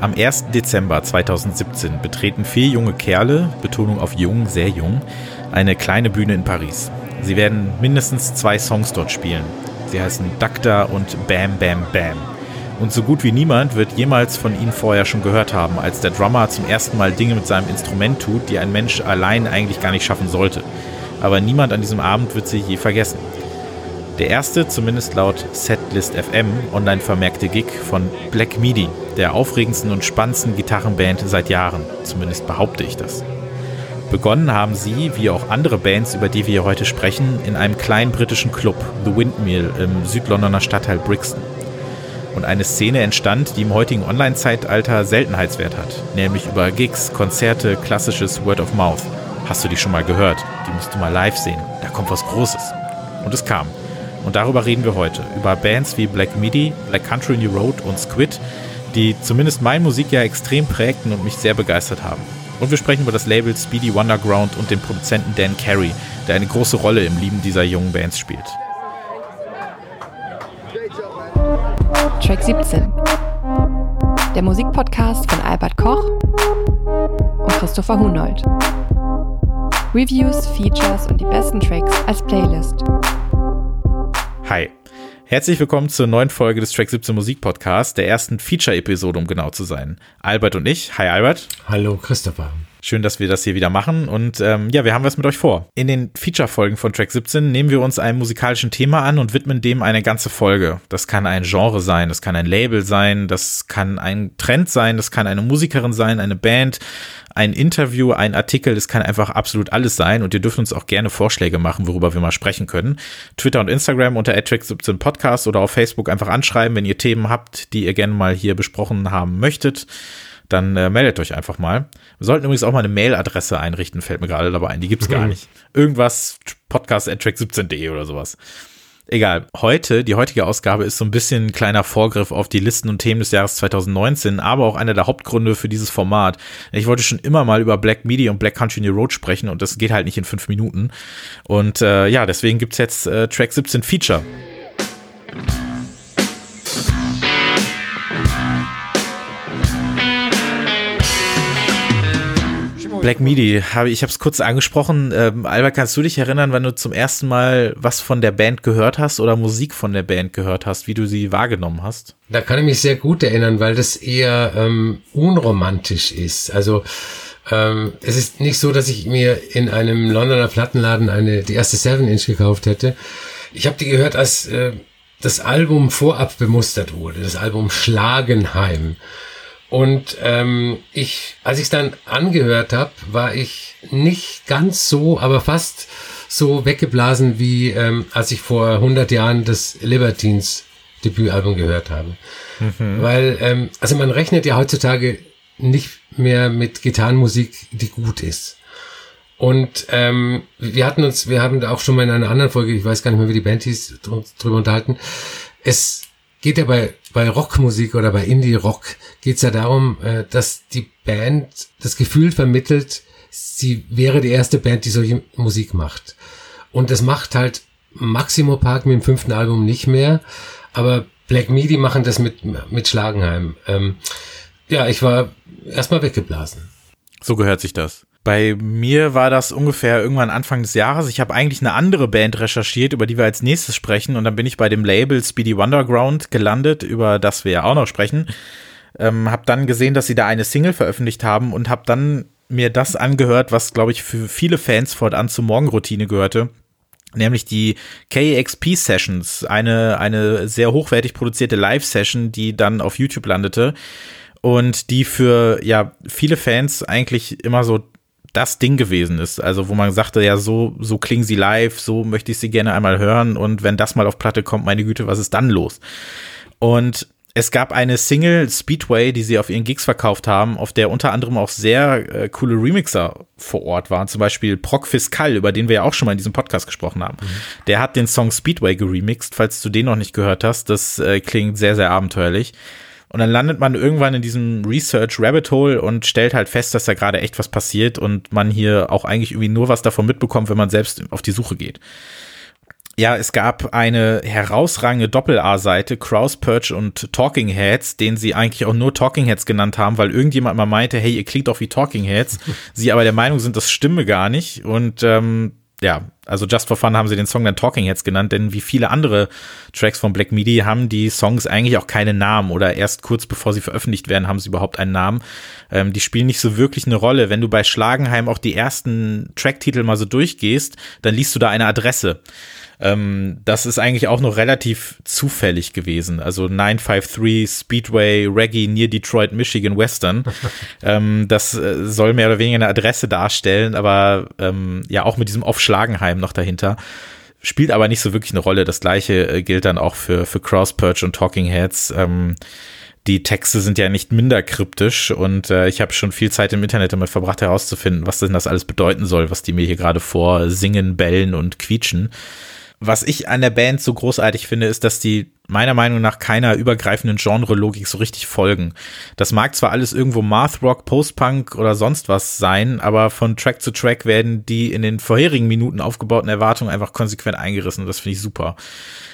Am 1. Dezember 2017 betreten vier junge Kerle, Betonung auf jung, sehr jung, eine kleine Bühne in Paris. Sie werden mindestens zwei Songs dort spielen. Sie heißen Dakta und Bam Bam Bam. Und so gut wie niemand wird jemals von ihnen vorher schon gehört haben, als der Drummer zum ersten Mal Dinge mit seinem Instrument tut, die ein Mensch allein eigentlich gar nicht schaffen sollte. Aber niemand an diesem Abend wird sie je vergessen. Der erste, zumindest laut Setlist FM, online vermerkte Gig von Black Midi, der aufregendsten und spannendsten Gitarrenband seit Jahren. Zumindest behaupte ich das. Begonnen haben sie, wie auch andere Bands, über die wir heute sprechen, in einem kleinen britischen Club, The Windmill, im Südlondoner Stadtteil Brixton. Und eine Szene entstand, die im heutigen Online-Zeitalter Seltenheitswert hat, nämlich über Gigs, Konzerte, klassisches Word of Mouth. Hast du die schon mal gehört? Die musst du mal live sehen. Da kommt was Großes. Und es kam. Und darüber reden wir heute. Über Bands wie Black Midi, Black Country New Road und Squid, die zumindest mein Musikjahr extrem prägten und mich sehr begeistert haben. Und wir sprechen über das Label Speedy Wonderground und den Produzenten Dan Carey, der eine große Rolle im Lieben dieser jungen Bands spielt. Track 17. Der Musikpodcast von Albert Koch und Christopher Hunold. Reviews, Features und die besten Tracks als Playlist. Hi. Herzlich willkommen zur neuen Folge des Track 17 Musik Podcasts, der ersten Feature-Episode, um genau zu sein. Albert und ich. Hi Albert. Hallo Christopher. Schön, dass wir das hier wieder machen. Und ähm, ja, wir haben was mit euch vor. In den Feature-Folgen von Track 17 nehmen wir uns einem musikalischen Thema an und widmen dem eine ganze Folge. Das kann ein Genre sein, das kann ein Label sein, das kann ein Trend sein, das kann eine Musikerin sein, eine Band, ein Interview, ein Artikel, das kann einfach absolut alles sein und ihr dürft uns auch gerne Vorschläge machen, worüber wir mal sprechen können. Twitter und Instagram unter track17 Podcast oder auf Facebook einfach anschreiben, wenn ihr Themen habt, die ihr gerne mal hier besprochen haben möchtet dann äh, meldet euch einfach mal. Wir sollten übrigens auch mal eine Mailadresse einrichten, fällt mir gerade dabei ein. Die gibt's gar mhm. nicht. Irgendwas podcast.track17.de oder sowas. Egal. Heute, die heutige Ausgabe ist so ein bisschen ein kleiner Vorgriff auf die Listen und Themen des Jahres 2019, aber auch einer der Hauptgründe für dieses Format. Ich wollte schon immer mal über Black Media und Black Country New Road sprechen und das geht halt nicht in fünf Minuten. Und äh, ja, deswegen gibt's jetzt äh, Track 17 Feature. Black Midi, habe ich habe es kurz angesprochen. Ähm, Albert, kannst du dich erinnern, wann du zum ersten Mal was von der Band gehört hast oder Musik von der Band gehört hast, wie du sie wahrgenommen hast? Da kann ich mich sehr gut erinnern, weil das eher ähm, unromantisch ist. Also ähm, es ist nicht so, dass ich mir in einem Londoner Plattenladen eine die erste Seven Inch gekauft hätte. Ich habe die gehört, als äh, das Album vorab bemustert wurde, das Album Schlagenheim. Und ähm, ich, als ich es dann angehört habe, war ich nicht ganz so, aber fast so weggeblasen, wie ähm, als ich vor 100 Jahren das Libertines Debütalbum gehört habe. Mhm. Weil, ähm, also man rechnet ja heutzutage nicht mehr mit Gitarrenmusik, die gut ist. Und ähm, wir hatten uns, wir haben auch schon mal in einer anderen Folge, ich weiß gar nicht mehr, wie die Band hieß, drüber unterhalten. Es geht ja bei, bei Rockmusik oder bei Indie-Rock geht's ja darum, äh, dass die Band das Gefühl vermittelt, sie wäre die erste Band, die solche Musik macht. Und das macht halt Maximo Park mit dem fünften Album nicht mehr, aber Black Midi machen das mit, mit Schlagenheim. Ähm, ja, ich war erstmal weggeblasen. So gehört sich das. Bei mir war das ungefähr irgendwann Anfang des Jahres. Ich habe eigentlich eine andere Band recherchiert, über die wir als nächstes sprechen. Und dann bin ich bei dem Label Speedy Wonderground gelandet, über das wir ja auch noch sprechen. Ähm, habe dann gesehen, dass sie da eine Single veröffentlicht haben und habe dann mir das angehört, was, glaube ich, für viele Fans fortan zur Morgenroutine gehörte nämlich die KXP Sessions, eine, eine sehr hochwertig produzierte Live-Session, die dann auf YouTube landete und die für ja viele Fans eigentlich immer so das Ding gewesen ist. Also wo man sagte, ja, so, so klingen sie live, so möchte ich sie gerne einmal hören und wenn das mal auf Platte kommt, meine Güte, was ist dann los? Und es gab eine Single Speedway, die sie auf ihren Gigs verkauft haben, auf der unter anderem auch sehr äh, coole Remixer vor Ort waren. Zum Beispiel Proc Fiscal, über den wir ja auch schon mal in diesem Podcast gesprochen haben. Mhm. Der hat den Song Speedway geremixed, falls du den noch nicht gehört hast. Das äh, klingt sehr, sehr abenteuerlich. Und dann landet man irgendwann in diesem Research Rabbit Hole und stellt halt fest, dass da gerade echt was passiert und man hier auch eigentlich irgendwie nur was davon mitbekommt, wenn man selbst auf die Suche geht. Ja, es gab eine herausragende Doppel-A-Seite, Kraus, Perch und Talking Heads, den sie eigentlich auch nur Talking Heads genannt haben, weil irgendjemand mal meinte, hey, ihr klingt doch wie Talking Heads. sie aber der Meinung sind, das stimme gar nicht. Und ähm, ja, also Just for Fun haben sie den Song dann Talking Heads genannt, denn wie viele andere Tracks von Black Midi haben die Songs eigentlich auch keine Namen oder erst kurz bevor sie veröffentlicht werden, haben sie überhaupt einen Namen. Ähm, die spielen nicht so wirklich eine Rolle. Wenn du bei Schlagenheim auch die ersten Tracktitel mal so durchgehst, dann liest du da eine Adresse. Ähm, das ist eigentlich auch noch relativ zufällig gewesen. Also 953 Speedway Reggae near Detroit, Michigan Western. ähm, das äh, soll mehr oder weniger eine Adresse darstellen, aber ähm, ja auch mit diesem Off-Schlagenheim noch dahinter. Spielt aber nicht so wirklich eine Rolle. Das gleiche äh, gilt dann auch für, für Cross Perch und Talking Heads. Ähm, die Texte sind ja nicht minder kryptisch und äh, ich habe schon viel Zeit im Internet damit verbracht herauszufinden, was denn das alles bedeuten soll, was die mir hier gerade vor singen, bellen und quietschen. Was ich an der Band so großartig finde, ist, dass die meiner Meinung nach keiner übergreifenden Genre-Logik so richtig folgen. Das mag zwar alles irgendwo Math Rock, Post-Punk oder sonst was sein, aber von Track zu Track werden die in den vorherigen Minuten aufgebauten Erwartungen einfach konsequent eingerissen. Das finde ich super.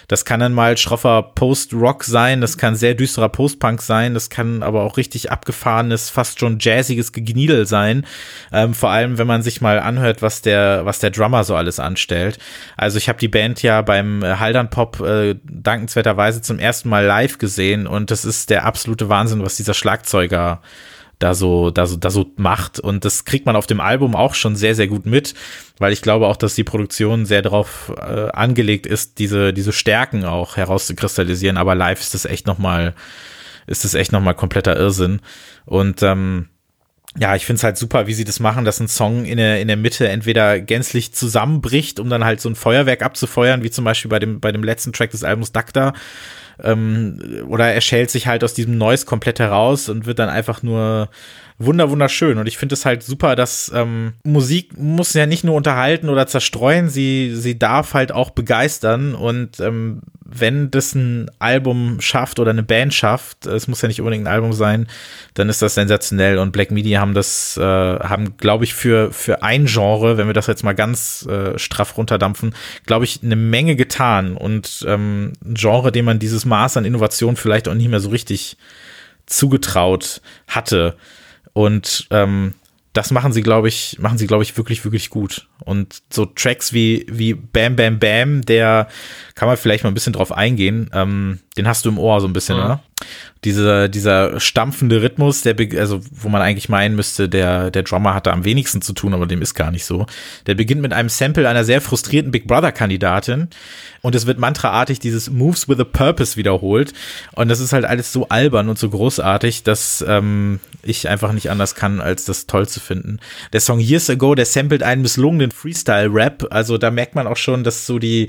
Das kann dann mal schroffer Post-Rock sein, das kann sehr düsterer Post-Punk sein, das kann aber auch richtig abgefahrenes, fast schon jazziges Gegniedel sein. Ähm, vor allem, wenn man sich mal anhört, was der, was der Drummer so alles anstellt. Also ich habe die Band ja beim äh, Haldern Pop äh, dankenswerterweise zum ersten Mal live gesehen und das ist der absolute Wahnsinn, was dieser Schlagzeuger da so, da so, da so macht. Und das kriegt man auf dem Album auch schon sehr, sehr gut mit, weil ich glaube auch, dass die Produktion sehr darauf äh, angelegt ist, diese, diese Stärken auch herauszukristallisieren. Aber live ist das echt nochmal, ist das echt nochmal kompletter Irrsinn. Und, ähm, ja, ich finde es halt super, wie sie das machen, dass ein Song in der, in der Mitte entweder gänzlich zusammenbricht, um dann halt so ein Feuerwerk abzufeuern, wie zum Beispiel bei dem, bei dem letzten Track des Albums Dakta, ähm, oder er schält sich halt aus diesem Noise komplett heraus und wird dann einfach nur wunder wunderschön. Und ich finde es halt super, dass ähm, Musik muss ja nicht nur unterhalten oder zerstreuen, sie sie darf halt auch begeistern. Und ähm, wenn das ein Album schafft oder eine Band schafft, es muss ja nicht unbedingt ein Album sein, dann ist das sensationell. Und Black Media haben das äh, haben glaube ich für für ein Genre, wenn wir das jetzt mal ganz äh, straff runterdampfen, glaube ich eine Menge getan. Und ähm, ein Genre, dem man dieses Maß an Innovation vielleicht auch nicht mehr so richtig zugetraut hatte. Und ähm, das machen sie, glaube ich, machen sie, glaube ich, wirklich, wirklich gut. Und so Tracks wie, wie Bam Bam Bam, der kann man vielleicht mal ein bisschen drauf eingehen. Ähm, den hast du im Ohr so ein bisschen, ja. oder? Dieser, dieser stampfende Rhythmus, der, also, wo man eigentlich meinen müsste, der, der Drummer hat da am wenigsten zu tun, aber dem ist gar nicht so. Der beginnt mit einem Sample einer sehr frustrierten Big Brother Kandidatin und es wird mantraartig dieses Moves with a Purpose wiederholt. Und das ist halt alles so albern und so großartig, dass ähm, ich einfach nicht anders kann, als das toll zu finden. Der Song Years Ago, der samplet einen misslungenen Freestyle-Rap. Also da merkt man auch schon, dass so die,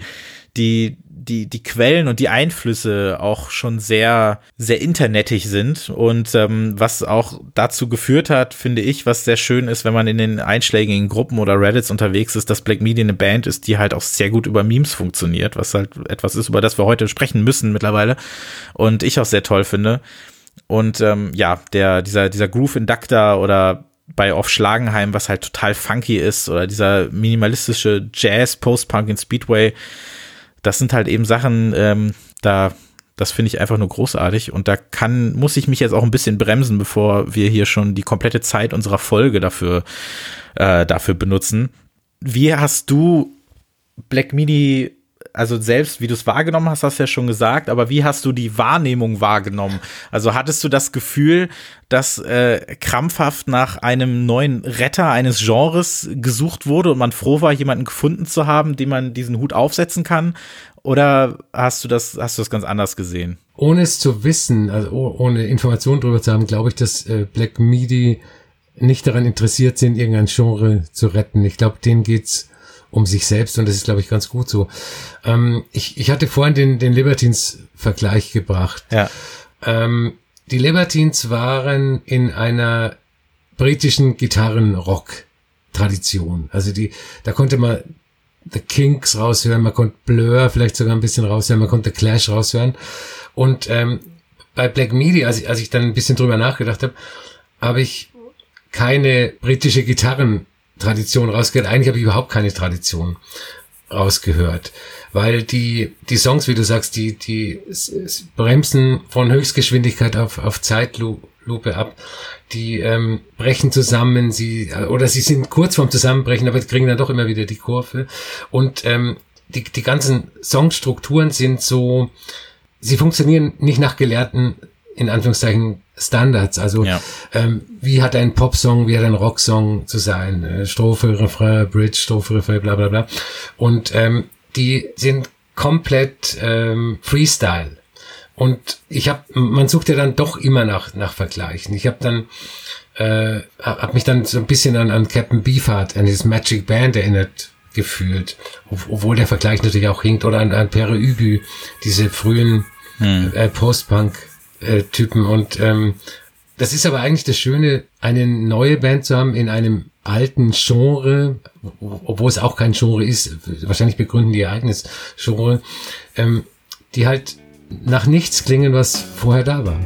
die, die, die Quellen und die Einflüsse auch schon sehr, sehr internetig sind und ähm, was auch dazu geführt hat, finde ich, was sehr schön ist, wenn man in den einschlägigen Gruppen oder Reddits unterwegs ist, dass Black Media eine Band ist, die halt auch sehr gut über Memes funktioniert, was halt etwas ist, über das wir heute sprechen müssen mittlerweile und ich auch sehr toll finde. Und ähm, ja, der, dieser, dieser Groove Inductor oder bei Off Schlagenheim, was halt total funky ist, oder dieser minimalistische Jazz, Post-Punk in Speedway, das sind halt eben Sachen, ähm, da, das finde ich einfach nur großartig. Und da kann, muss ich mich jetzt auch ein bisschen bremsen, bevor wir hier schon die komplette Zeit unserer Folge dafür, äh, dafür benutzen. Wie hast du Black Midi also selbst, wie du es wahrgenommen hast, hast du ja schon gesagt, aber wie hast du die Wahrnehmung wahrgenommen? Also hattest du das Gefühl, dass äh, krampfhaft nach einem neuen Retter eines Genres gesucht wurde und man froh war, jemanden gefunden zu haben, dem man diesen Hut aufsetzen kann? Oder hast du das, hast du das ganz anders gesehen? Ohne es zu wissen, also ohne Informationen darüber zu haben, glaube ich, dass äh, Black Midi nicht daran interessiert sind, irgendein Genre zu retten. Ich glaube, denen geht's um sich selbst und das ist, glaube ich, ganz gut so. Ähm, ich, ich hatte vorhin den, den Libertines-Vergleich gebracht. Ja. Ähm, die Libertines waren in einer britischen Gitarrenrock-Tradition. Also die, da konnte man The Kinks raushören, man konnte Blur vielleicht sogar ein bisschen raushören, man konnte Clash raushören. Und ähm, bei Black Media, als ich, als ich dann ein bisschen drüber nachgedacht habe, habe ich keine britische Gitarren Tradition rausgeht. Eigentlich habe ich überhaupt keine Tradition. rausgehört, weil die die Songs, wie du sagst, die die bremsen von Höchstgeschwindigkeit auf auf Zeitlupe ab, die ähm, brechen zusammen, sie oder sie sind kurz vorm Zusammenbrechen, aber kriegen dann doch immer wieder die Kurve und ähm, die die ganzen Songstrukturen sind so, sie funktionieren nicht nach gelehrten in Anführungszeichen Standards. Also ja. ähm, wie hat ein Popsong, wie hat ein Rocksong zu sein? Äh, Strophe, Refrain, Bridge, Strophe, Refrain, bla bla bla. Und ähm, die sind komplett ähm, Freestyle. Und ich habe, man sucht ja dann doch immer nach nach Vergleichen. Ich habe dann äh, hab mich dann so ein bisschen an, an Captain Beefheart, an dieses Magic Band erinnert gefühlt, obwohl der Vergleich natürlich auch hinkt, oder an, an Pere Übü, diese frühen hm. äh, Post-Punk äh, Typen. Und ähm, das ist aber eigentlich das Schöne, eine neue Band zu haben in einem alten Genre, obwohl es auch kein Genre ist, wahrscheinlich begründen die ihr eigenes Genre, ähm, die halt nach nichts klingen, was vorher da war.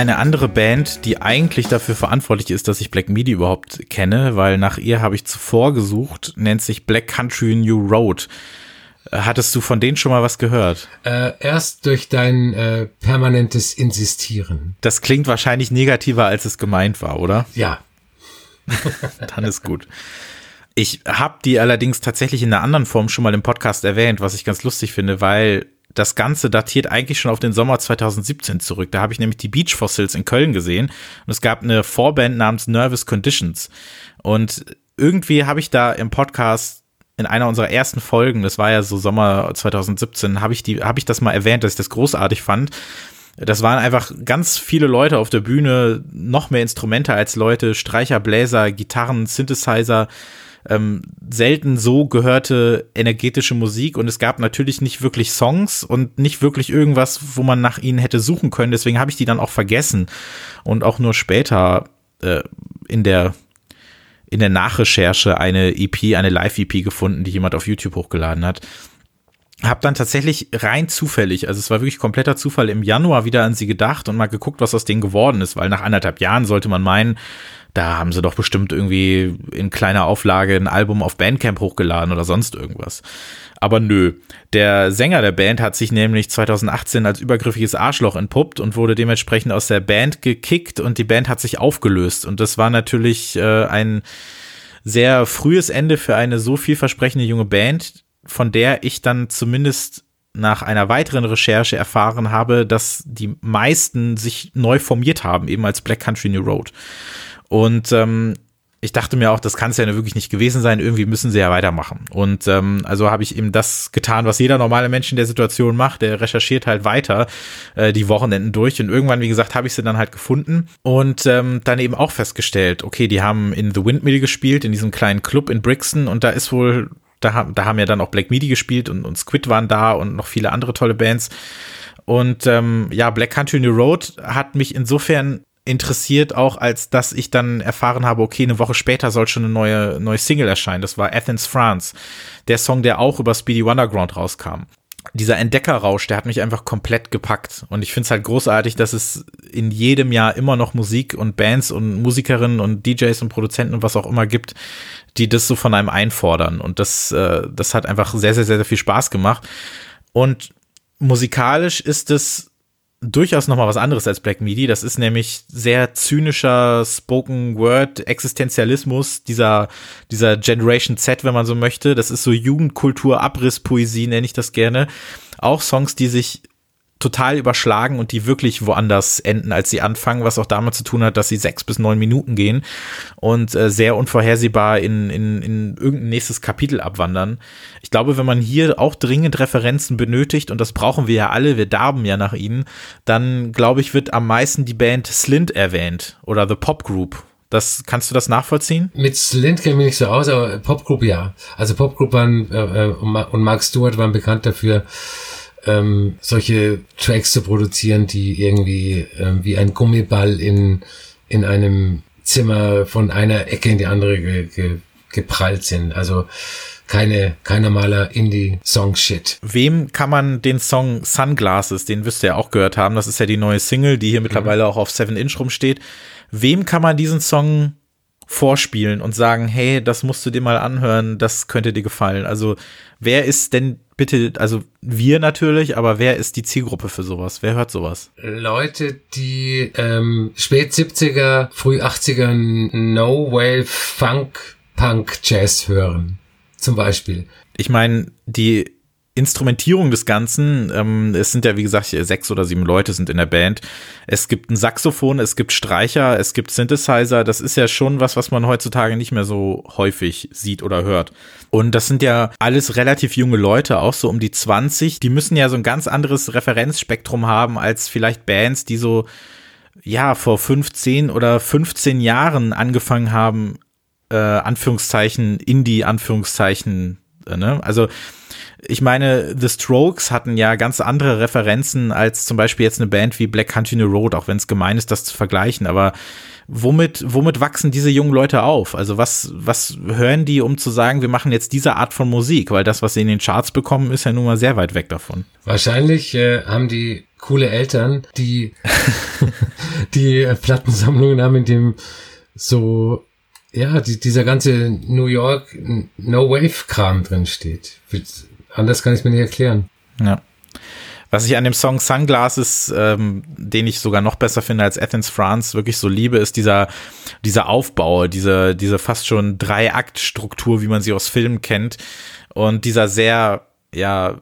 Eine andere Band, die eigentlich dafür verantwortlich ist, dass ich Black Midi überhaupt kenne, weil nach ihr habe ich zuvor gesucht, nennt sich Black Country New Road. Hattest du von denen schon mal was gehört? Äh, erst durch dein äh, permanentes Insistieren. Das klingt wahrscheinlich negativer, als es gemeint war, oder? Ja. Dann ist gut. Ich habe die allerdings tatsächlich in einer anderen Form schon mal im Podcast erwähnt, was ich ganz lustig finde, weil das Ganze datiert eigentlich schon auf den Sommer 2017 zurück. Da habe ich nämlich die Beach Fossils in Köln gesehen und es gab eine Vorband namens Nervous Conditions. Und irgendwie habe ich da im Podcast in einer unserer ersten Folgen, das war ja so Sommer 2017, habe ich die, habe ich das mal erwähnt, dass ich das großartig fand. Das waren einfach ganz viele Leute auf der Bühne, noch mehr Instrumente als Leute, Streicher, Bläser, Gitarren, Synthesizer ähm, selten so gehörte energetische Musik und es gab natürlich nicht wirklich Songs und nicht wirklich irgendwas, wo man nach ihnen hätte suchen können. Deswegen habe ich die dann auch vergessen und auch nur später äh, in der in der Nachrecherche eine EP, eine Live-EP gefunden, die jemand auf YouTube hochgeladen hat. Hab dann tatsächlich rein zufällig, also es war wirklich kompletter Zufall, im Januar wieder an sie gedacht und mal geguckt, was aus denen geworden ist, weil nach anderthalb Jahren sollte man meinen, da haben sie doch bestimmt irgendwie in kleiner Auflage ein Album auf Bandcamp hochgeladen oder sonst irgendwas. Aber nö. Der Sänger der Band hat sich nämlich 2018 als übergriffiges Arschloch entpuppt und wurde dementsprechend aus der Band gekickt und die Band hat sich aufgelöst. Und das war natürlich äh, ein sehr frühes Ende für eine so vielversprechende junge Band, von der ich dann zumindest nach einer weiteren Recherche erfahren habe, dass die meisten sich neu formiert haben, eben als Black Country New Road. Und ähm, ich dachte mir auch, das kann es ja wirklich nicht gewesen sein. Irgendwie müssen sie ja weitermachen. Und ähm, also habe ich eben das getan, was jeder normale Mensch in der Situation macht. Der recherchiert halt weiter äh, die Wochenenden durch. Und irgendwann, wie gesagt, habe ich sie dann halt gefunden und ähm, dann eben auch festgestellt, okay, die haben in The Windmill gespielt, in diesem kleinen Club in Brixton. Und da ist wohl, da, da haben ja dann auch Black Midi gespielt und, und Squid waren da und noch viele andere tolle Bands. Und ähm, ja, Black Country New Road hat mich insofern interessiert, auch als dass ich dann erfahren habe, okay, eine Woche später soll schon eine neue, neue Single erscheinen. Das war Athens, France. Der Song, der auch über Speedy Wonderground rauskam. Dieser Entdeckerrausch, der hat mich einfach komplett gepackt. Und ich finde es halt großartig, dass es in jedem Jahr immer noch Musik und Bands und Musikerinnen und DJs und Produzenten und was auch immer gibt, die das so von einem einfordern. Und das, äh, das hat einfach sehr, sehr, sehr, sehr viel Spaß gemacht. Und musikalisch ist es durchaus noch mal was anderes als Black Midi. Das ist nämlich sehr zynischer Spoken Word Existenzialismus dieser dieser Generation Z, wenn man so möchte. Das ist so Jugendkultur Abrisspoesie nenne ich das gerne. Auch Songs, die sich total überschlagen und die wirklich woanders enden, als sie anfangen, was auch damit zu tun hat, dass sie sechs bis neun Minuten gehen und äh, sehr unvorhersehbar in, in, in irgendein nächstes Kapitel abwandern. Ich glaube, wenn man hier auch dringend Referenzen benötigt, und das brauchen wir ja alle, wir darben ja nach ihnen, dann glaube ich, wird am meisten die Band Slint erwähnt oder The Pop Group. Das, kannst du das nachvollziehen? Mit Slint kenne ich mich nicht so aus, aber Popgroup ja. Also Popgroup waren, äh, äh und Mark Stewart waren bekannt dafür, ähm, solche Tracks zu produzieren, die irgendwie ähm, wie ein Gummiball in, in einem Zimmer von einer Ecke in die andere ge, ge, geprallt sind. Also keine, kein normaler Indie-Song-Shit. Wem kann man den Song Sunglasses, den wirst du ja auch gehört haben, das ist ja die neue Single, die hier mittlerweile auch auf 7 Inch rumsteht. Wem kann man diesen Song vorspielen und sagen, hey, das musst du dir mal anhören, das könnte dir gefallen. Also wer ist denn bitte, also wir natürlich, aber wer ist die Zielgruppe für sowas? Wer hört sowas? Leute, die ähm, spät 70er, früh 80er No Wave Funk Punk Jazz hören, zum Beispiel. Ich meine, die Instrumentierung des Ganzen, ähm, es sind ja wie gesagt sechs oder sieben Leute sind in der Band. Es gibt ein Saxophon, es gibt Streicher, es gibt Synthesizer. Das ist ja schon was, was man heutzutage nicht mehr so häufig sieht oder hört. Und das sind ja alles relativ junge Leute, auch so um die 20. Die müssen ja so ein ganz anderes Referenzspektrum haben als vielleicht Bands, die so ja vor 15 oder 15 Jahren angefangen haben, äh, Anführungszeichen Indie Anführungszeichen. Äh, ne? Also ich meine, The Strokes hatten ja ganz andere Referenzen als zum Beispiel jetzt eine Band wie Black Country New Road, auch wenn es gemein ist, das zu vergleichen. Aber womit, womit wachsen diese jungen Leute auf? Also was, was hören die, um zu sagen, wir machen jetzt diese Art von Musik? Weil das, was sie in den Charts bekommen, ist ja nun mal sehr weit weg davon. Wahrscheinlich äh, haben die coole Eltern, die die Plattensammlungen haben, in dem so ja, die, dieser ganze New York No Wave Kram drin steht. Anders kann ich mir nicht erklären. Ja. Was ich an dem Song Sunglasses, ähm, den ich sogar noch besser finde als Athens France, wirklich so liebe, ist dieser, dieser Aufbau, diese, diese fast schon Drei-Akt-Struktur, wie man sie aus Filmen kennt. Und dieser sehr, ja,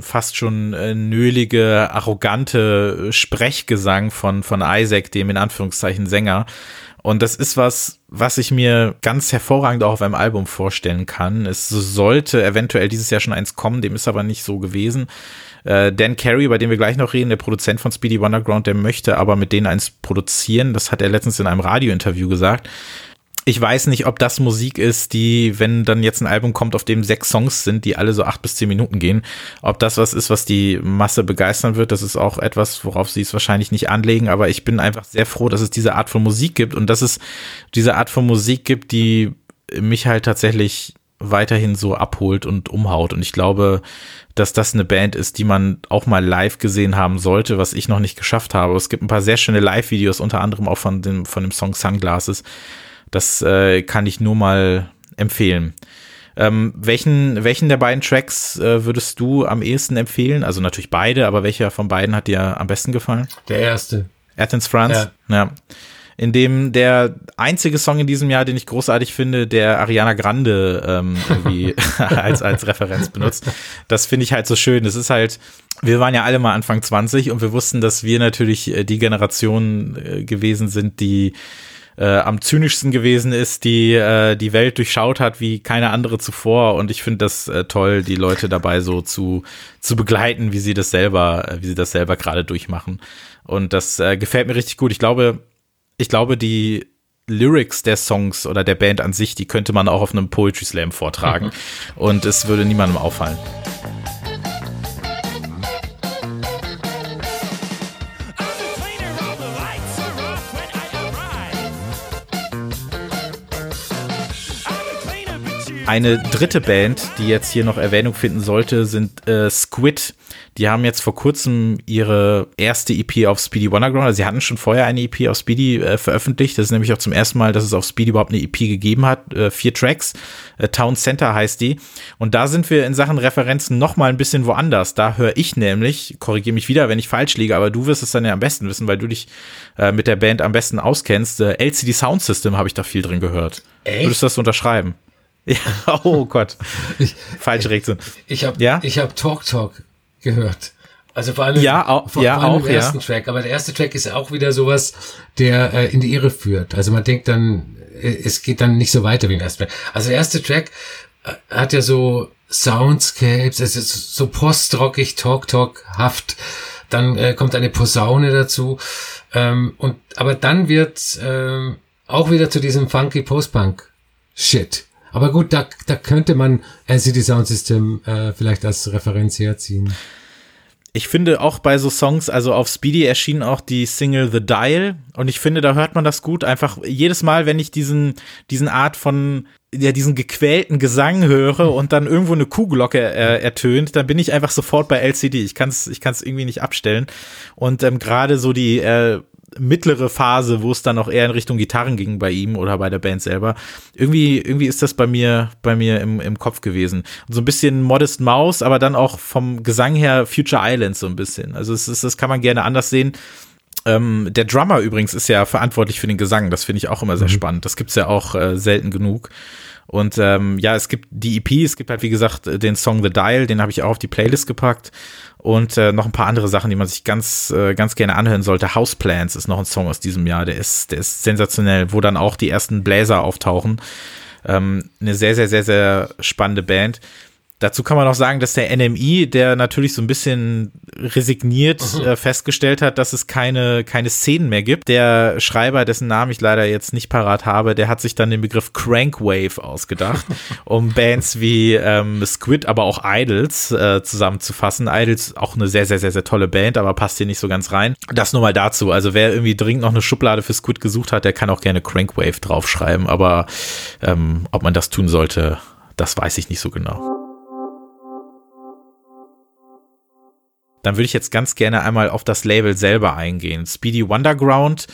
fast schon äh, nölige, arrogante Sprechgesang von, von Isaac, dem in Anführungszeichen Sänger. Und das ist was, was ich mir ganz hervorragend auch auf einem Album vorstellen kann. Es sollte eventuell dieses Jahr schon eins kommen, dem ist aber nicht so gewesen. Äh, Dan Carey, bei dem wir gleich noch reden, der Produzent von Speedy Wonderground, der möchte aber mit denen eins produzieren. Das hat er letztens in einem Radiointerview gesagt ich weiß nicht, ob das Musik ist, die, wenn dann jetzt ein Album kommt, auf dem sechs Songs sind, die alle so acht bis zehn Minuten gehen, ob das was ist, was die Masse begeistern wird. Das ist auch etwas, worauf sie es wahrscheinlich nicht anlegen. Aber ich bin einfach sehr froh, dass es diese Art von Musik gibt und dass es diese Art von Musik gibt, die mich halt tatsächlich weiterhin so abholt und umhaut. Und ich glaube, dass das eine Band ist, die man auch mal live gesehen haben sollte, was ich noch nicht geschafft habe. Es gibt ein paar sehr schöne Live-Videos, unter anderem auch von dem, von dem Song Sunglasses das äh, kann ich nur mal empfehlen. Ähm, welchen, welchen der beiden Tracks äh, würdest du am ehesten empfehlen? Also natürlich beide, aber welcher von beiden hat dir am besten gefallen? Der erste. Athens France? Ja. ja. In dem der einzige Song in diesem Jahr, den ich großartig finde, der Ariana Grande ähm, irgendwie als, als Referenz benutzt. Das finde ich halt so schön. Es ist halt, wir waren ja alle mal Anfang 20 und wir wussten, dass wir natürlich äh, die Generation äh, gewesen sind, die äh, am zynischsten gewesen ist, die äh, die Welt durchschaut hat wie keine andere zuvor. Und ich finde das äh, toll, die Leute dabei so zu zu begleiten, wie sie das selber, äh, wie sie das selber gerade durchmachen. Und das äh, gefällt mir richtig gut. Ich glaube, ich glaube, die Lyrics der Songs oder der Band an sich, die könnte man auch auf einem Poetry Slam vortragen. und es würde niemandem auffallen. Eine dritte Band, die jetzt hier noch Erwähnung finden sollte, sind äh, Squid. Die haben jetzt vor kurzem ihre erste EP auf Speedy Wonderground. Also sie hatten schon vorher eine EP auf Speedy äh, veröffentlicht. Das ist nämlich auch zum ersten Mal, dass es auf Speedy überhaupt eine EP gegeben hat. Äh, vier Tracks. Äh, Town Center heißt die. Und da sind wir in Sachen Referenzen noch mal ein bisschen woanders. Da höre ich nämlich, korrigiere mich wieder, wenn ich falsch liege, aber du wirst es dann ja am besten wissen, weil du dich äh, mit der Band am besten auskennst. Äh, LCD Sound System habe ich da viel drin gehört. Echt? Würdest du das unterschreiben? Ja, oh Gott. Ich, Falsche Reaktion. Ich habe ja? Ich hab Talk Talk gehört. Also vor allem, ja, auch, vor, ja, vor allem auch, im ersten ja. Track. Aber der erste Track ist auch wieder sowas, der äh, in die Irre führt. Also man denkt dann, äh, es geht dann nicht so weiter wie im ersten Track. Also der erste Track äh, hat ja so Soundscapes, es ist so postrockig, Talk-Talk-haft. Dann äh, kommt eine Posaune dazu. Ähm, und aber dann wird ähm, auch wieder zu diesem funky Post-Punk-Shit. Aber gut, da, da könnte man LCD Sound System äh, vielleicht als Referenz herziehen. Ich finde auch bei so Songs, also auf Speedy erschien auch die Single The Dial und ich finde, da hört man das gut. Einfach jedes Mal, wenn ich diesen, diesen Art von ja diesen gequälten Gesang höre und dann irgendwo eine Kuhglocke äh, ertönt, dann bin ich einfach sofort bei LCD. Ich kann es ich kann's irgendwie nicht abstellen. Und ähm, gerade so die äh, mittlere Phase, wo es dann auch eher in Richtung Gitarren ging bei ihm oder bei der Band selber. Irgendwie, irgendwie ist das bei mir, bei mir im, im Kopf gewesen. Und so ein bisschen Modest Mouse, aber dann auch vom Gesang her Future Islands so ein bisschen. Also es ist, das kann man gerne anders sehen. Ähm, der Drummer übrigens ist ja verantwortlich für den Gesang. Das finde ich auch immer sehr mhm. spannend. Das gibt's ja auch äh, selten genug. Und ähm, ja, es gibt die EP, es gibt halt wie gesagt den Song The Dial, den habe ich auch auf die Playlist gepackt und äh, noch ein paar andere Sachen, die man sich ganz äh, ganz gerne anhören sollte. Houseplants ist noch ein Song aus diesem Jahr, der ist der ist sensationell, wo dann auch die ersten Bläser auftauchen. Ähm, eine sehr sehr sehr sehr spannende Band. Dazu kann man auch sagen, dass der NMI, der natürlich so ein bisschen resigniert mhm. äh, festgestellt hat, dass es keine, keine Szenen mehr gibt. Der Schreiber, dessen Namen ich leider jetzt nicht parat habe, der hat sich dann den Begriff Crankwave ausgedacht, um Bands wie ähm, Squid, aber auch Idols äh, zusammenzufassen. Idols auch eine sehr, sehr, sehr, sehr tolle Band, aber passt hier nicht so ganz rein. Das nur mal dazu. Also wer irgendwie dringend noch eine Schublade für Squid gesucht hat, der kann auch gerne Crankwave draufschreiben, aber ähm, ob man das tun sollte, das weiß ich nicht so genau. Dann würde ich jetzt ganz gerne einmal auf das Label selber eingehen. Speedy Wonderground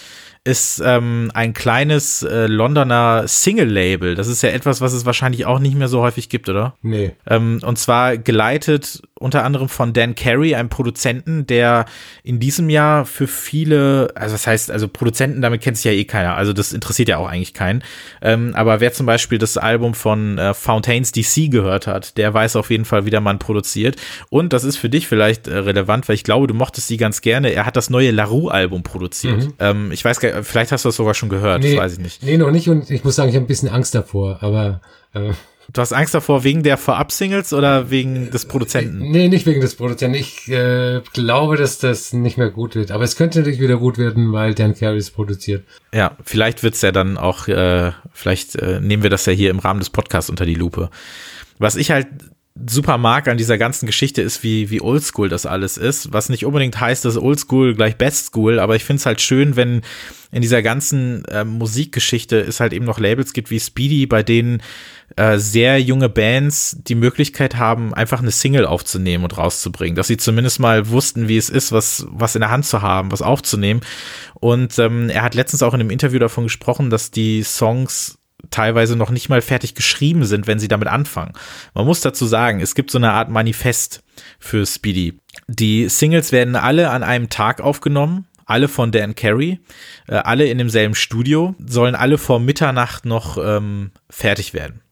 ist ähm, ein kleines äh, Londoner Single-Label. Das ist ja etwas, was es wahrscheinlich auch nicht mehr so häufig gibt, oder? Nee. Ähm, und zwar geleitet unter anderem von Dan Carey, einem Produzenten, der in diesem Jahr für viele, also das heißt, also Produzenten, damit kennt sich ja eh keiner, also das interessiert ja auch eigentlich keinen. Ähm, aber wer zum Beispiel das Album von äh, Fountains DC gehört hat, der weiß auf jeden Fall, wie der Mann produziert. Und das ist für dich vielleicht äh, relevant, weil ich glaube, du mochtest sie ganz gerne. Er hat das neue LaRue-Album produziert. Mhm. Ähm, ich weiß gar vielleicht hast du das sogar schon gehört, nee, das weiß ich nicht. Nee, noch nicht und ich muss sagen, ich habe ein bisschen Angst davor, aber äh, Du hast Angst davor wegen der Vorab-Singles oder wegen des Produzenten? Nee, nicht wegen des Produzenten. Ich äh, glaube, dass das nicht mehr gut wird. Aber es könnte natürlich wieder gut werden, weil Dan Carey es produziert. Ja, vielleicht wird's ja dann auch, äh, vielleicht äh, nehmen wir das ja hier im Rahmen des Podcasts unter die Lupe. Was ich halt super mag an dieser ganzen Geschichte ist, wie, wie oldschool das alles ist. Was nicht unbedingt heißt, dass oldschool gleich best school, aber ich finde es halt schön, wenn in dieser ganzen äh, Musikgeschichte es halt eben noch Labels gibt wie Speedy, bei denen äh, sehr junge Bands die Möglichkeit haben, einfach eine Single aufzunehmen und rauszubringen. Dass sie zumindest mal wussten, wie es ist, was, was in der Hand zu haben, was aufzunehmen. Und ähm, er hat letztens auch in einem Interview davon gesprochen, dass die Songs teilweise noch nicht mal fertig geschrieben sind, wenn sie damit anfangen. Man muss dazu sagen, es gibt so eine Art Manifest für Speedy. Die Singles werden alle an einem Tag aufgenommen, alle von Dan Carey, äh, alle in demselben Studio, sollen alle vor Mitternacht noch ähm, fertig werden.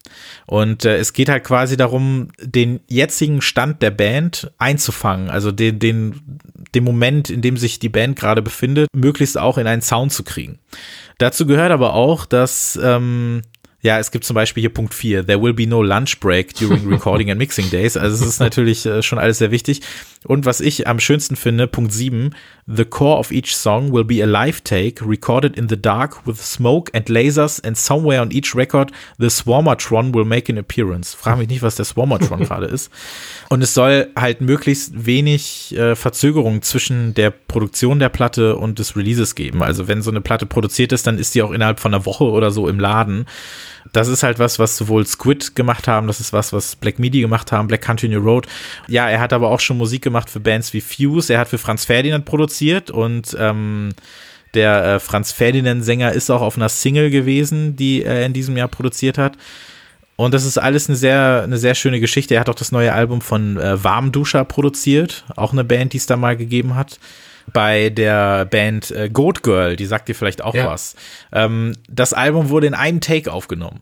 Und äh, es geht halt quasi darum, den jetzigen Stand der Band einzufangen, also den, den, den Moment, in dem sich die Band gerade befindet, möglichst auch in einen Sound zu kriegen. Dazu gehört aber auch, dass ähm, ja, es gibt zum Beispiel hier Punkt 4, there will be no lunch break during recording and mixing days. Also es ist natürlich äh, schon alles sehr wichtig. Und was ich am schönsten finde, Punkt 7, the core of each song will be a live take recorded in the dark with smoke and lasers and somewhere on each record the Swarmatron will make an appearance. Frag mich nicht, was der Swarmatron gerade ist. Und es soll halt möglichst wenig äh, Verzögerung zwischen der Produktion der Platte und des Releases geben. Also wenn so eine Platte produziert ist, dann ist die auch innerhalb von einer Woche oder so im Laden das ist halt was, was sowohl Squid gemacht haben, das ist was, was Black Midi gemacht haben, Black Country New Road. Ja, er hat aber auch schon Musik gemacht für Bands wie Fuse, er hat für Franz Ferdinand produziert und ähm, der äh, Franz Ferdinand-Sänger ist auch auf einer Single gewesen, die er in diesem Jahr produziert hat. Und das ist alles eine sehr, eine sehr schöne Geschichte. Er hat auch das neue Album von äh, Warmduscher produziert, auch eine Band, die es da mal gegeben hat bei der Band äh, Goat Girl, die sagt dir vielleicht auch ja. was. Ähm, das Album wurde in einem Take aufgenommen.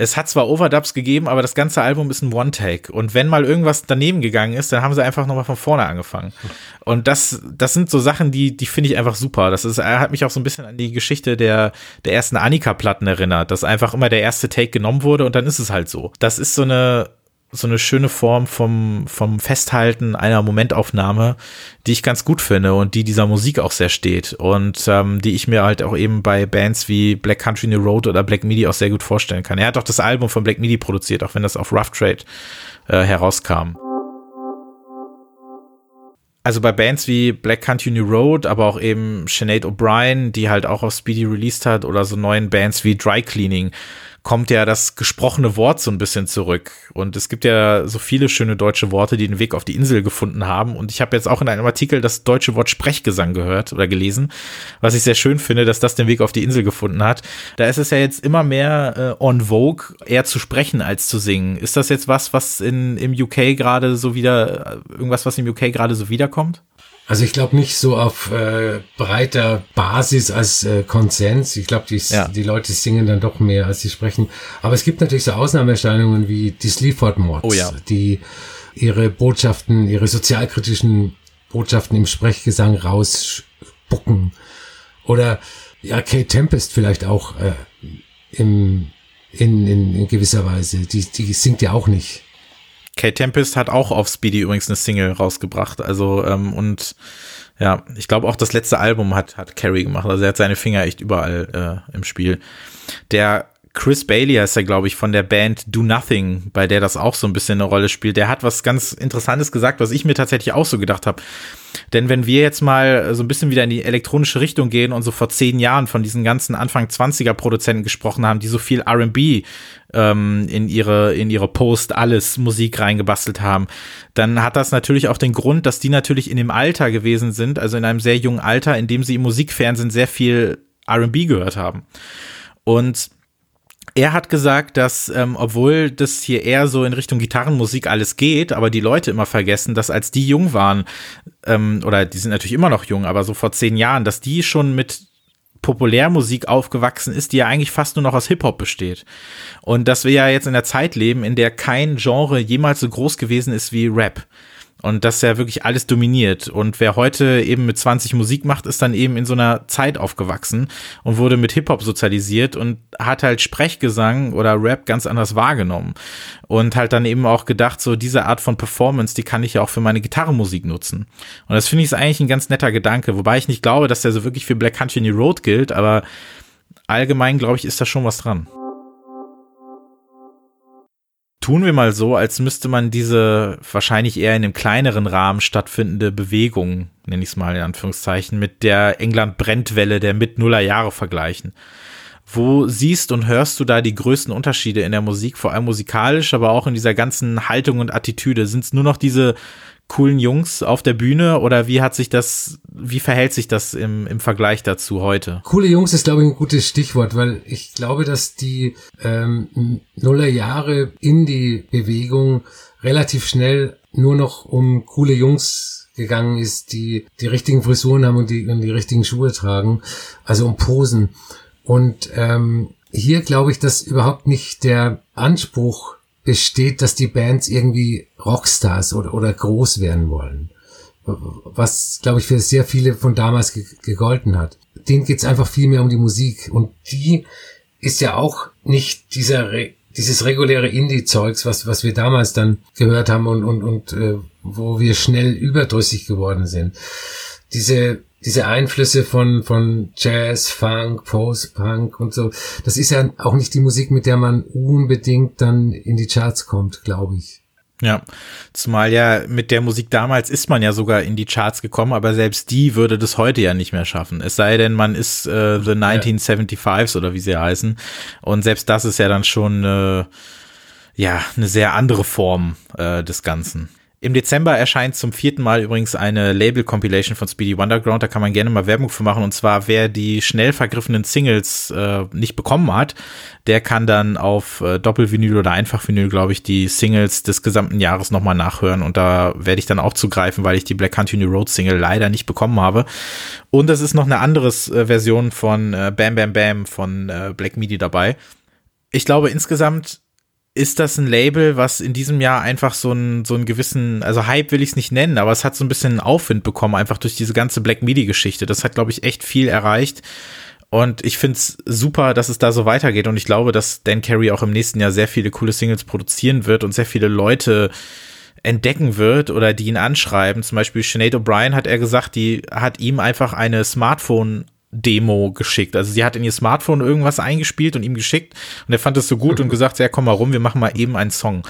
Es hat zwar Overdubs gegeben, aber das ganze Album ist ein One-Take. Und wenn mal irgendwas daneben gegangen ist, dann haben sie einfach nochmal von vorne angefangen. Und das, das sind so Sachen, die, die finde ich einfach super. Das ist, er hat mich auch so ein bisschen an die Geschichte der, der ersten Annika-Platten erinnert, dass einfach immer der erste Take genommen wurde und dann ist es halt so. Das ist so eine, so eine schöne Form vom, vom Festhalten einer Momentaufnahme, die ich ganz gut finde und die dieser Musik auch sehr steht und ähm, die ich mir halt auch eben bei Bands wie Black Country New Road oder Black Midi auch sehr gut vorstellen kann. Er hat auch das Album von Black Midi produziert, auch wenn das auf Rough Trade äh, herauskam. Also bei Bands wie Black Country New Road, aber auch eben Sinead O'Brien, die halt auch auf Speedy released hat, oder so neuen Bands wie Dry Cleaning, kommt ja das gesprochene Wort so ein bisschen zurück. Und es gibt ja so viele schöne deutsche Worte, die den Weg auf die Insel gefunden haben. Und ich habe jetzt auch in einem Artikel das deutsche Wort Sprechgesang gehört oder gelesen, was ich sehr schön finde, dass das den Weg auf die Insel gefunden hat. Da ist es ja jetzt immer mehr äh, on vogue, eher zu sprechen als zu singen. Ist das jetzt was, was in, im UK gerade so wieder, äh, irgendwas, was im UK gerade so wiederkommt? Also ich glaube nicht so auf äh, breiter Basis als äh, Konsens. Ich glaube, die, ja. die Leute singen dann doch mehr, als sie sprechen. Aber es gibt natürlich so Ausnahmeerscheinungen wie die Sleaford Mods, oh ja. die ihre Botschaften, ihre sozialkritischen Botschaften im Sprechgesang rausspucken. Oder ja, Kate Tempest vielleicht auch äh, im, in, in, in gewisser Weise. Die, die singt ja auch nicht. Kate Tempest hat auch auf Speedy übrigens eine Single rausgebracht. Also, ähm, und ja, ich glaube auch das letzte Album hat, hat Carrie gemacht. Also er hat seine Finger echt überall äh, im Spiel. Der Chris Bailey heißt er, glaube ich, von der Band Do Nothing, bei der das auch so ein bisschen eine Rolle spielt. Der hat was ganz Interessantes gesagt, was ich mir tatsächlich auch so gedacht habe. Denn wenn wir jetzt mal so ein bisschen wieder in die elektronische Richtung gehen und so vor zehn Jahren von diesen ganzen Anfang 20er Produzenten gesprochen haben, die so viel R&B ähm, in ihre, in ihre Post alles Musik reingebastelt haben, dann hat das natürlich auch den Grund, dass die natürlich in dem Alter gewesen sind, also in einem sehr jungen Alter, in dem sie im Musikfernsehen sehr viel R&B gehört haben. Und er hat gesagt, dass ähm, obwohl das hier eher so in Richtung Gitarrenmusik alles geht, aber die Leute immer vergessen, dass als die jung waren, ähm, oder die sind natürlich immer noch jung, aber so vor zehn Jahren, dass die schon mit Populärmusik aufgewachsen ist, die ja eigentlich fast nur noch aus Hip-Hop besteht. Und dass wir ja jetzt in der Zeit leben, in der kein Genre jemals so groß gewesen ist wie Rap. Und das ja wirklich alles dominiert. Und wer heute eben mit 20 Musik macht, ist dann eben in so einer Zeit aufgewachsen und wurde mit Hip-Hop sozialisiert und hat halt Sprechgesang oder Rap ganz anders wahrgenommen. Und halt dann eben auch gedacht, so diese Art von Performance, die kann ich ja auch für meine Gitarrenmusik nutzen. Und das finde ich eigentlich ein ganz netter Gedanke, wobei ich nicht glaube, dass der so wirklich für Black Country New Road gilt, aber allgemein glaube ich, ist da schon was dran tun wir mal so, als müsste man diese wahrscheinlich eher in einem kleineren Rahmen stattfindende Bewegung, nenne ich es mal in Anführungszeichen, mit der England-Brennwelle der Mit-Nuller Jahre vergleichen. Wo siehst und hörst du da die größten Unterschiede in der Musik, vor allem musikalisch, aber auch in dieser ganzen Haltung und Attitüde? Sind es nur noch diese coolen Jungs auf der Bühne oder wie hat sich das, wie verhält sich das im, im Vergleich dazu heute? Coole Jungs ist, glaube ich, ein gutes Stichwort, weil ich glaube, dass die ähm, Nullerjahre Indie-Bewegung relativ schnell nur noch um coole Jungs gegangen ist, die die richtigen Frisuren haben und die, und die richtigen Schuhe tragen, also um Posen. Und ähm, hier glaube ich, dass überhaupt nicht der Anspruch besteht, dass die Bands irgendwie Rockstars oder, oder groß werden wollen. Was, glaube ich, für sehr viele von damals ge gegolten hat. Denen geht's einfach viel mehr um die Musik. Und die ist ja auch nicht dieser Re dieses reguläre Indie-Zeugs, was, was wir damals dann gehört haben und, und, und äh, wo wir schnell überdrüssig geworden sind. Diese diese Einflüsse von, von Jazz, Funk, Post-Punk und so, das ist ja auch nicht die Musik, mit der man unbedingt dann in die Charts kommt, glaube ich. Ja, zumal ja mit der Musik damals ist man ja sogar in die Charts gekommen, aber selbst die würde das heute ja nicht mehr schaffen. Es sei denn, man ist äh, The 1975s ja. oder wie sie heißen. Und selbst das ist ja dann schon äh, ja eine sehr andere Form äh, des Ganzen. Im Dezember erscheint zum vierten Mal übrigens eine Label-Compilation von Speedy Wonderground. Da kann man gerne mal Werbung für machen. Und zwar, wer die schnell vergriffenen Singles äh, nicht bekommen hat, der kann dann auf äh, Doppelvinyl oder Einfachvinyl, glaube ich, die Singles des gesamten Jahres nochmal nachhören. Und da werde ich dann auch zugreifen, weil ich die Black Country New Road Single leider nicht bekommen habe. Und es ist noch eine andere äh, Version von äh, Bam Bam Bam von äh, Black Midi dabei. Ich glaube, insgesamt ist das ein Label, was in diesem Jahr einfach so einen, so einen gewissen, also Hype will ich es nicht nennen, aber es hat so ein bisschen Aufwind bekommen, einfach durch diese ganze Black Midi-Geschichte. Das hat, glaube ich, echt viel erreicht. Und ich finde es super, dass es da so weitergeht. Und ich glaube, dass Dan Carey auch im nächsten Jahr sehr viele coole Singles produzieren wird und sehr viele Leute entdecken wird oder die ihn anschreiben. Zum Beispiel Sinead O'Brien hat er gesagt, die hat ihm einfach eine Smartphone Demo geschickt. Also sie hat in ihr Smartphone irgendwas eingespielt und ihm geschickt und er fand es so gut und gesagt, ja, komm mal rum, wir machen mal eben einen Song.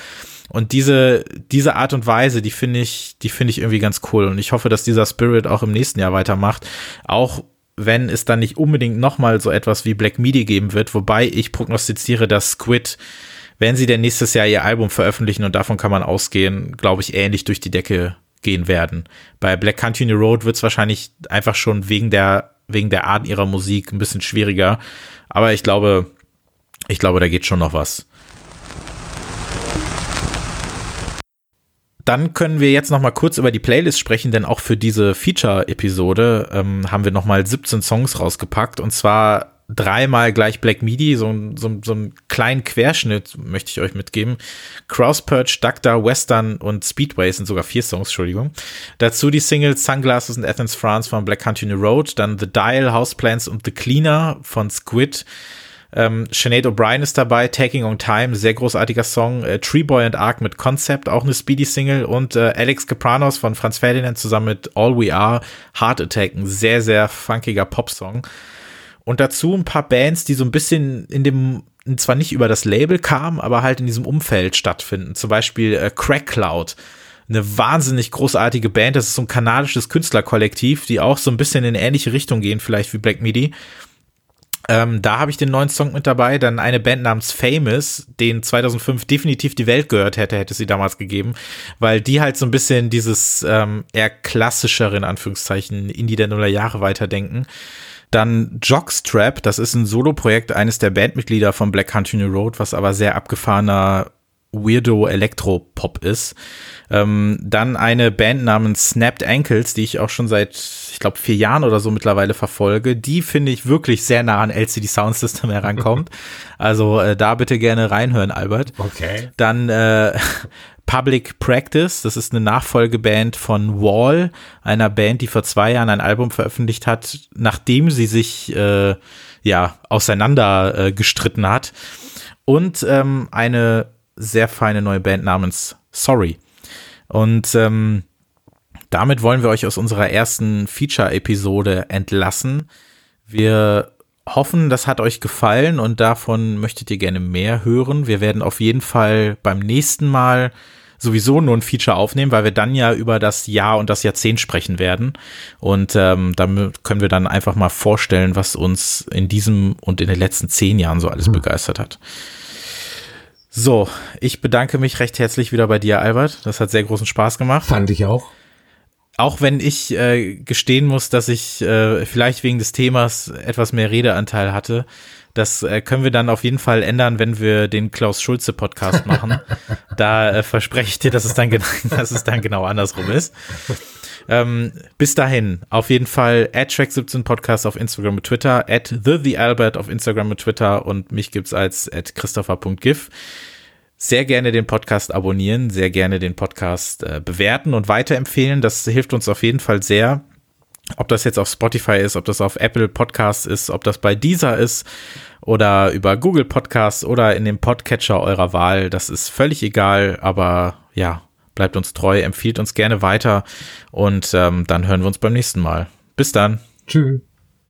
Und diese, diese Art und Weise, die finde ich, die finde ich irgendwie ganz cool. Und ich hoffe, dass dieser Spirit auch im nächsten Jahr weitermacht. Auch wenn es dann nicht unbedingt nochmal so etwas wie Black Midi geben wird, wobei ich prognostiziere, dass Squid, wenn sie denn nächstes Jahr ihr Album veröffentlichen und davon kann man ausgehen, glaube ich, ähnlich durch die Decke gehen werden. Bei Black Country Road wird es wahrscheinlich einfach schon wegen der, wegen der Art ihrer Musik ein bisschen schwieriger. Aber ich glaube, ich glaube, da geht schon noch was. Dann können wir jetzt noch mal kurz über die Playlist sprechen, denn auch für diese Feature-Episode ähm, haben wir noch mal 17 Songs rausgepackt und zwar dreimal gleich Black Midi, so, so, so einen kleinen Querschnitt möchte ich euch mitgeben. Crosspurge, Dacta, Western und Speedway sind sogar vier Songs, Entschuldigung. Dazu die Singles Sunglasses und Athens France von Black Country New Road, dann The Dial, Houseplants und The Cleaner von Squid. Ähm, Sinead O'Brien ist dabei, Taking on Time, sehr großartiger Song. Äh, Treeboy and Ark mit Concept, auch eine Speedy-Single. Und äh, Alex Capranos von Franz Ferdinand zusammen mit All We Are, Heart Attack, ein sehr, sehr funkiger Pop-Song. Und dazu ein paar Bands, die so ein bisschen in dem, zwar nicht über das Label kamen, aber halt in diesem Umfeld stattfinden. Zum Beispiel äh, Crack Cloud eine wahnsinnig großartige Band. Das ist so ein kanadisches Künstlerkollektiv, die auch so ein bisschen in ähnliche Richtung gehen, vielleicht wie Black Midi. Ähm, da habe ich den neuen Song mit dabei. Dann eine Band namens Famous, den 2005 definitiv die Welt gehört hätte, hätte sie damals gegeben, weil die halt so ein bisschen dieses ähm, eher klassischere, in Anführungszeichen, Indie der Nullerjahre weiterdenken. Dann Jockstrap, das ist ein Soloprojekt eines der Bandmitglieder von Black Country New Road, was aber sehr abgefahrener Weirdo Elektropop ist. Ähm, dann eine Band namens Snapped Ankles, die ich auch schon seit, ich glaube, vier Jahren oder so mittlerweile verfolge. Die finde ich wirklich sehr nah an LCD Sound System herankommt. also äh, da bitte gerne reinhören, Albert. Okay. Dann äh, Public Practice, das ist eine Nachfolgeband von Wall, einer Band, die vor zwei Jahren ein Album veröffentlicht hat, nachdem sie sich äh, ja auseinander äh, gestritten hat. Und ähm, eine sehr feine neue Band namens Sorry. Und ähm, damit wollen wir euch aus unserer ersten Feature-Episode entlassen. Wir hoffen, das hat euch gefallen und davon möchtet ihr gerne mehr hören. Wir werden auf jeden Fall beim nächsten Mal sowieso nur ein Feature aufnehmen, weil wir dann ja über das Jahr und das Jahrzehnt sprechen werden. Und ähm, damit können wir dann einfach mal vorstellen, was uns in diesem und in den letzten zehn Jahren so alles mhm. begeistert hat. So, ich bedanke mich recht herzlich wieder bei dir, Albert. Das hat sehr großen Spaß gemacht. Fand ich auch. Auch wenn ich äh, gestehen muss, dass ich äh, vielleicht wegen des Themas etwas mehr Redeanteil hatte. Das äh, können wir dann auf jeden Fall ändern, wenn wir den Klaus Schulze Podcast machen. da äh, verspreche ich dir, dass es dann, dass es dann genau andersrum ist. Ähm, bis dahin, auf jeden Fall at Track17 Podcast auf Instagram und Twitter, at The The Albert auf Instagram und Twitter und mich gibt's als at christopher.gif. Sehr gerne den Podcast abonnieren, sehr gerne den Podcast äh, bewerten und weiterempfehlen. Das hilft uns auf jeden Fall sehr. Ob das jetzt auf Spotify ist, ob das auf Apple Podcasts ist, ob das bei Deezer ist oder über Google Podcasts oder in dem Podcatcher eurer Wahl, das ist völlig egal, aber ja, bleibt uns treu, empfiehlt uns gerne weiter und ähm, dann hören wir uns beim nächsten Mal. Bis dann. Tschüss.